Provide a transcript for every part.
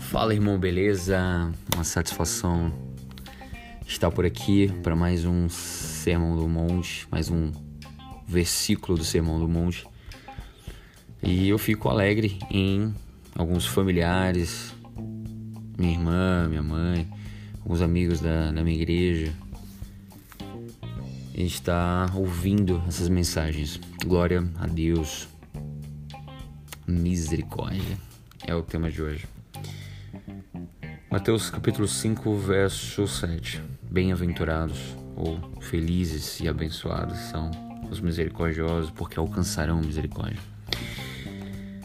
Fala irmão, beleza? Uma satisfação estar por aqui para mais um Sermão do Monte, mais um versículo do Sermão do Monte. E eu fico alegre em alguns familiares, minha irmã, minha mãe, alguns amigos da, da minha igreja, estar ouvindo essas mensagens. Glória a Deus. Misericórdia. É o tema de hoje. Mateus capítulo 5, verso 7. Bem-aventurados ou felizes e abençoados são os misericordiosos, porque alcançarão misericórdia.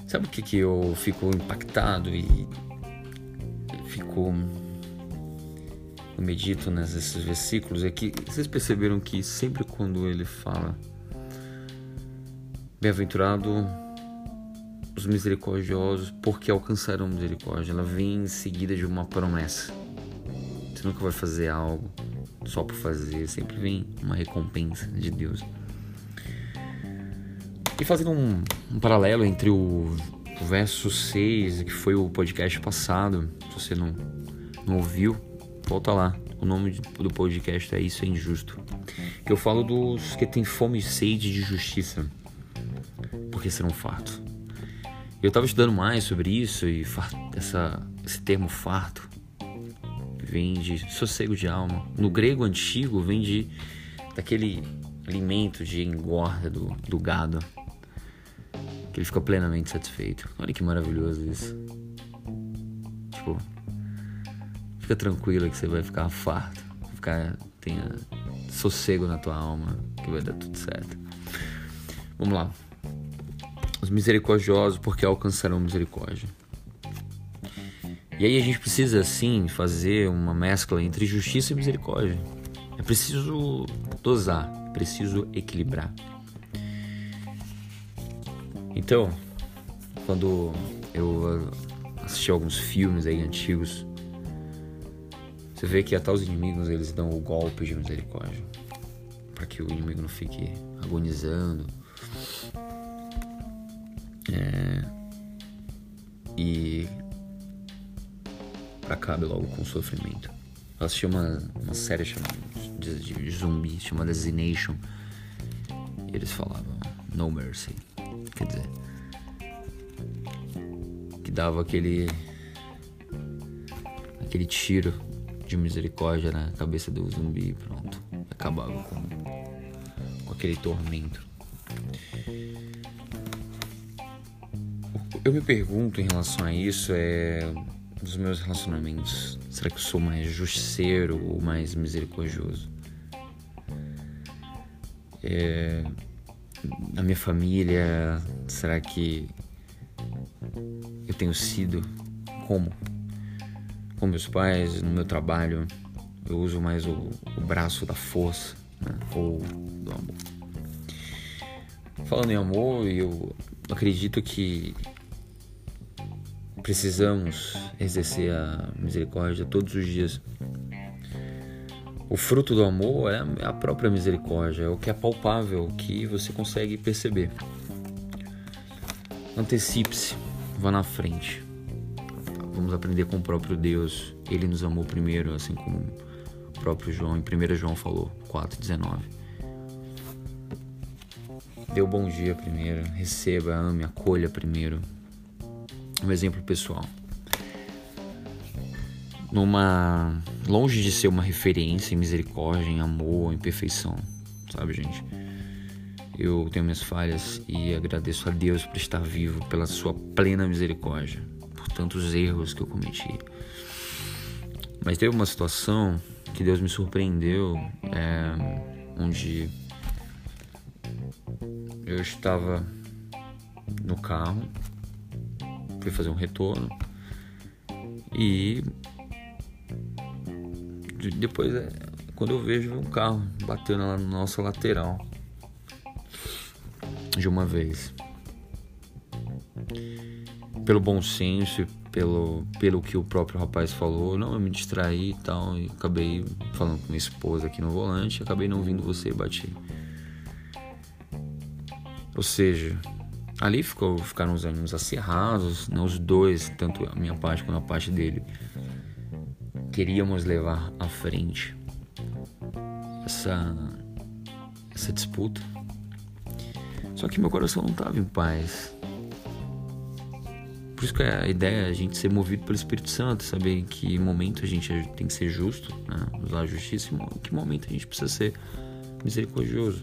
Sabe o que, que eu fico impactado e fico. Eu medito nesses versículos? É que vocês perceberam que sempre quando ele fala Bem-aventurado os misericordiosos, porque alcançarão misericórdia. Ela vem em seguida de uma promessa. Você nunca vai fazer algo só por fazer, sempre vem uma recompensa de Deus. E fazendo um, um paralelo entre o, o, verso 6, que foi o podcast passado, se você não, não ouviu, volta lá. O nome do podcast é Isso é Injusto. Que eu falo dos que têm fome e sede de justiça, porque serão fartos. Eu estava estudando mais sobre isso e essa, esse termo farto vem de sossego de alma. No grego antigo vem de daquele alimento de engorda do, do gado que ele fica plenamente satisfeito. Olha que maravilhoso isso. Tipo, fica tranquilo que você vai ficar farto, ficar tenha sossego na tua alma, que vai dar tudo certo. Vamos lá. Os misericordiosos, porque alcançarão misericórdia. E aí a gente precisa sim fazer uma mescla entre justiça e misericórdia. É preciso dosar, é preciso equilibrar. Então, quando eu assisti alguns filmes aí antigos, você vê que até os inimigos eles dão o golpe de misericórdia, para que o inimigo não fique agonizando. É, e acabe logo com o sofrimento. Eu assisti uma, uma série chamada de, de zumbi chamada Z Nation. E eles falavam No Mercy quer dizer, que dava aquele aquele tiro de misericórdia na cabeça do zumbi, pronto, acabava com, com aquele tormento. Eu me pergunto em relação a isso é dos meus relacionamentos, será que eu sou mais justiceiro ou mais misericordioso? É, na minha família, será que eu tenho sido como? Com meus pais, no meu trabalho, eu uso mais o, o braço da força né? ou do amor. Falando em amor, eu acredito que precisamos exercer a misericórdia todos os dias o fruto do amor é a própria misericórdia, é o que é palpável, que você consegue perceber. Antecipe-se, vá na frente. Vamos aprender com o próprio Deus. Ele nos amou primeiro, assim como o próprio João, em 1 João falou, 4,19. Dê o bom dia primeiro, receba, ame, acolha primeiro. Um exemplo pessoal numa longe de ser uma referência em misericórdia, em amor, em perfeição, sabe, gente? Eu tenho minhas falhas e agradeço a Deus por estar vivo, pela sua plena misericórdia, por tantos erros que eu cometi. Mas teve uma situação que Deus me surpreendeu, é, onde eu estava no carro, fazer um retorno e depois, é, quando eu vejo um carro batendo lá na nossa lateral de uma vez. Pelo bom senso pelo, pelo que o próprio rapaz falou, não, eu me distraí e tal, e acabei falando com minha esposa aqui no volante, acabei não vindo você e bati. Ou seja, ali ficou, ficaram os ânimos acirrados, né? os dois, tanto a minha parte quanto a parte dele, queríamos levar à frente essa, essa disputa. Só que meu coração não estava em paz. Por isso que a ideia é a gente ser movido pelo Espírito Santo, saber em que momento a gente tem que ser justo, né? usar a justiça, e em que momento a gente precisa ser misericordioso.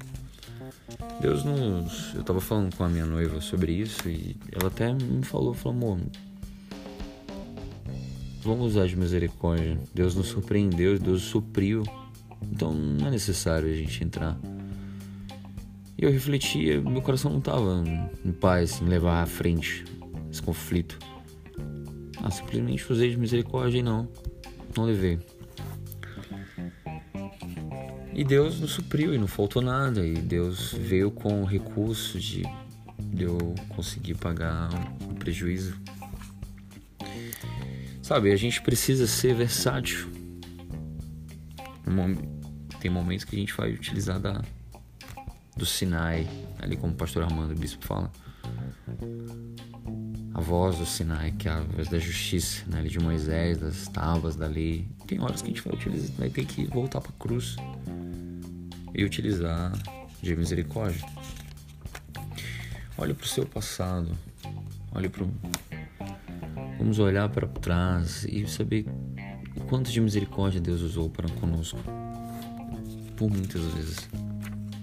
Deus nos. Eu tava falando com a minha noiva sobre isso e ela até me falou, falou, amor, vamos usar de misericórdia. Deus nos surpreendeu, Deus supriu. Então não é necessário a gente entrar. E eu refletia, meu coração não tava em paz em levar à frente esse conflito. Ah, simplesmente usei de misericórdia e não. Não levei. E Deus nos supriu e não faltou nada. E Deus veio com o recurso de, de eu conseguir pagar o prejuízo. Sabe, a gente precisa ser versátil. Tem momentos que a gente vai utilizar da, do Sinai, ali como o pastor Armando Bispo fala. A voz do Sinai, que é a voz da justiça, né, de Moisés, das tábuas da lei. Tem horas que a gente vai utilizar, vai ter que voltar para a cruz e utilizar de misericórdia. Olhe para o seu passado, olhe para Vamos olhar para trás e saber o quanto de misericórdia Deus usou para conosco. Por muitas vezes.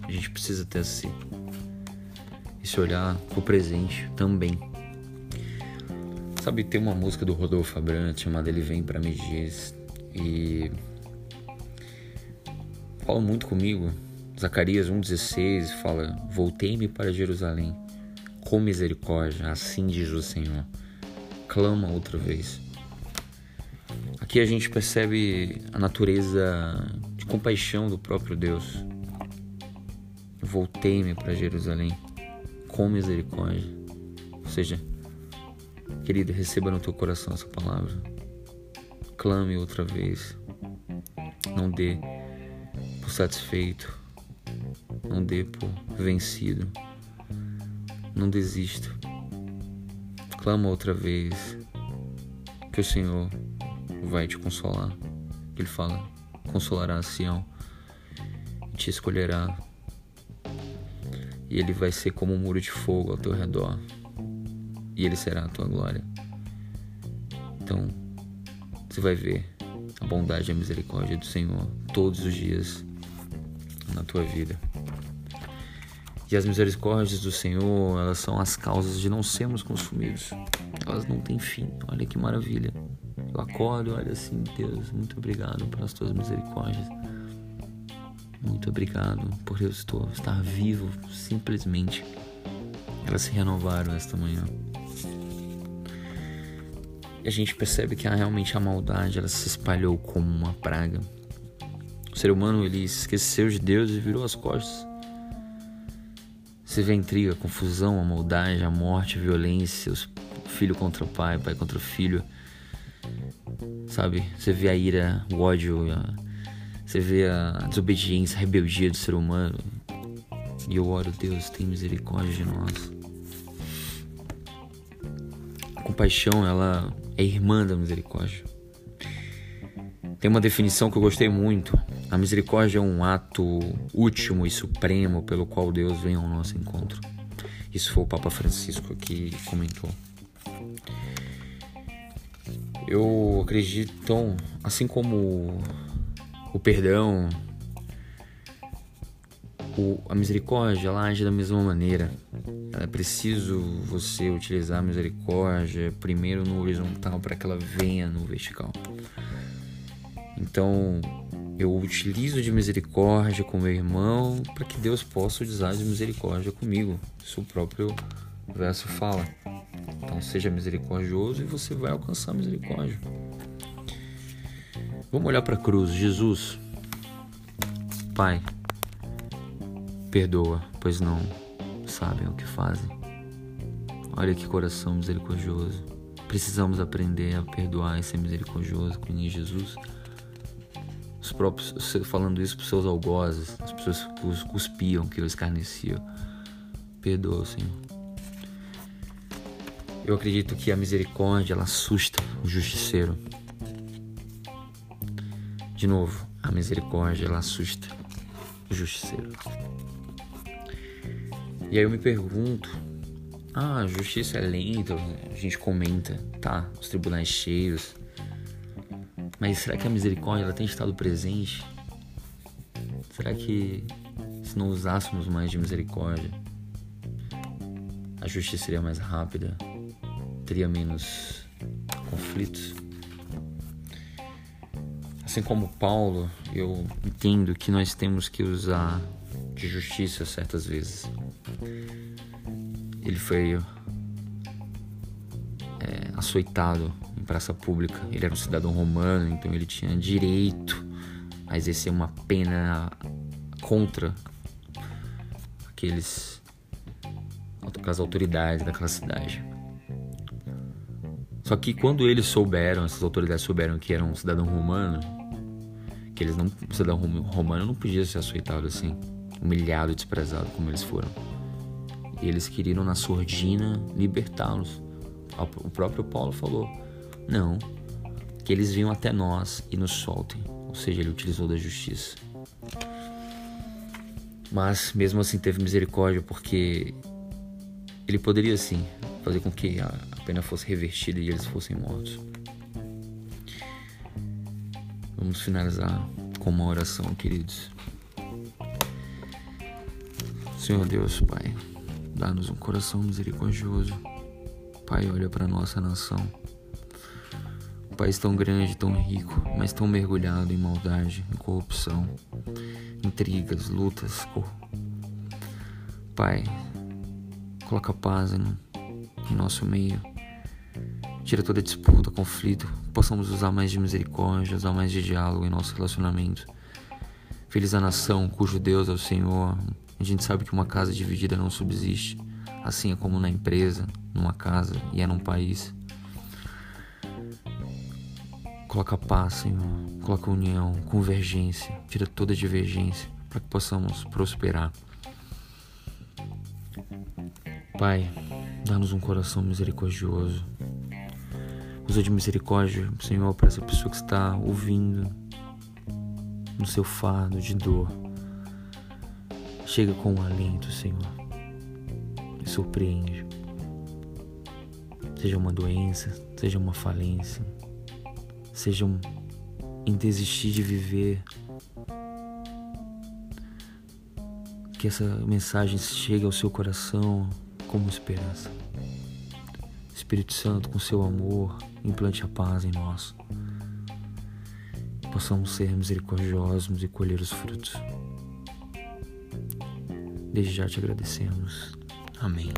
A gente precisa ter esse, esse olhar para o presente também. Sabe, tem uma música do Rodolfo Abrantes chamada Ele Vem para Me Diz e fala muito comigo. Zacarias 1,16 fala: Voltei-me para Jerusalém, com misericórdia, assim diz o Senhor. Clama outra vez. Aqui a gente percebe a natureza de compaixão do próprio Deus. Voltei-me para Jerusalém, com misericórdia. Ou seja, querido, receba no teu coração essa palavra. Clame outra vez. Não dê por satisfeito. Não dê por vencido. Não desista. Clama outra vez que o Senhor vai te consolar. Ele fala: consolará a Sião e te escolherá. E ele vai ser como um muro de fogo ao teu redor. E ele será a tua glória. Então, você vai ver a bondade e a misericórdia do Senhor todos os dias na tua vida. E as misericórdias do Senhor, elas são as causas de não sermos consumidos. Elas não têm fim. Olha que maravilha. Eu acordo olho assim, Deus, muito obrigado pelas tuas misericórdias. Muito obrigado por eu estar vivo, simplesmente. Elas se renovaram esta manhã. E a gente percebe que realmente a maldade ela se espalhou como uma praga ser humano ele esqueceu de Deus e virou as costas. Você vê a intriga, a confusão, a maldade, a morte, a violência, os filho contra o pai, pai contra o filho. Sabe? Você vê a ira, o ódio, a... você vê a desobediência, a rebeldia do ser humano. E eu oro, Deus, tem misericórdia de nós. A compaixão, ela é irmã da misericórdia. Tem uma definição que eu gostei muito. A misericórdia é um ato último e supremo pelo qual Deus vem ao nosso encontro. Isso foi o Papa Francisco que comentou. Eu acredito, assim como o perdão, o, a misericórdia, ela age da mesma maneira. É preciso você utilizar a misericórdia primeiro no horizontal para que ela venha no vertical. Então, eu utilizo de misericórdia com meu irmão para que Deus possa usar de misericórdia comigo. Isso o próprio verso fala. Então, seja misericordioso e você vai alcançar misericórdia. Vamos olhar para a cruz. Jesus, Pai, perdoa, pois não sabem o que fazem. Olha que coração misericordioso. Precisamos aprender a perdoar e ser misericordioso com Jesus os próprios falando isso para os seus algozes, as pessoas que cuspiam, que os escarneciam. Perdoa, Senhor. Eu acredito que a misericórdia ela assusta o justiceiro. De novo, a misericórdia ela assusta o justiceiro. E aí eu me pergunto, ah, a justiça é lenta, a gente comenta, tá? Os tribunais cheios. Mas será que a misericórdia ela tem estado presente? Será que se não usássemos mais de misericórdia, a justiça seria mais rápida? Teria menos conflitos? Assim como Paulo, eu entendo que nós temos que usar de justiça certas vezes. Ele foi é, açoitado praça pública. Ele era um cidadão romano, então ele tinha direito a exercer uma pena contra aqueles aquelas autoridades daquela cidade. Só que quando eles souberam, essas autoridades souberam que era um cidadão romano, que eles não, um cidadão romano não podia ser açoitado assim, humilhado, desprezado como eles foram. E eles queriam na surdina libertá-los. O próprio Paulo falou: "Não, que eles venham até nós e nos soltem". Ou seja, ele utilizou da justiça. Mas mesmo assim teve misericórdia porque ele poderia sim fazer com que a pena fosse revertida e eles fossem mortos. Vamos finalizar com uma oração, queridos. Senhor Deus, Pai, dá-nos um coração misericordioso. Pai, olha para nossa nação. País tão grande, tão rico, mas tão mergulhado em maldade, em corrupção intrigas, lutas. Pai, coloca paz em, em nosso meio. Tira toda disputa, conflito. Possamos usar mais de misericórdia, usar mais de diálogo em nosso relacionamento. Feliz a nação cujo Deus é o Senhor. A gente sabe que uma casa dividida não subsiste, assim é como na empresa, numa casa e é num país. Coloca paz, Senhor. Coloca união, convergência. Tira toda divergência para que possamos prosperar. Pai, dá-nos um coração misericordioso. Usa de misericórdia, Senhor, para essa pessoa que está ouvindo no seu fardo de dor. Chega com um alento, Senhor. Me surpreende. Seja uma doença, seja uma falência, sejam em desistir de viver. Que essa mensagem chegue ao seu coração como esperança. Espírito Santo, com seu amor, implante a paz em nós. Possamos ser misericordiosos e colher os frutos. Desde já te agradecemos. Amém.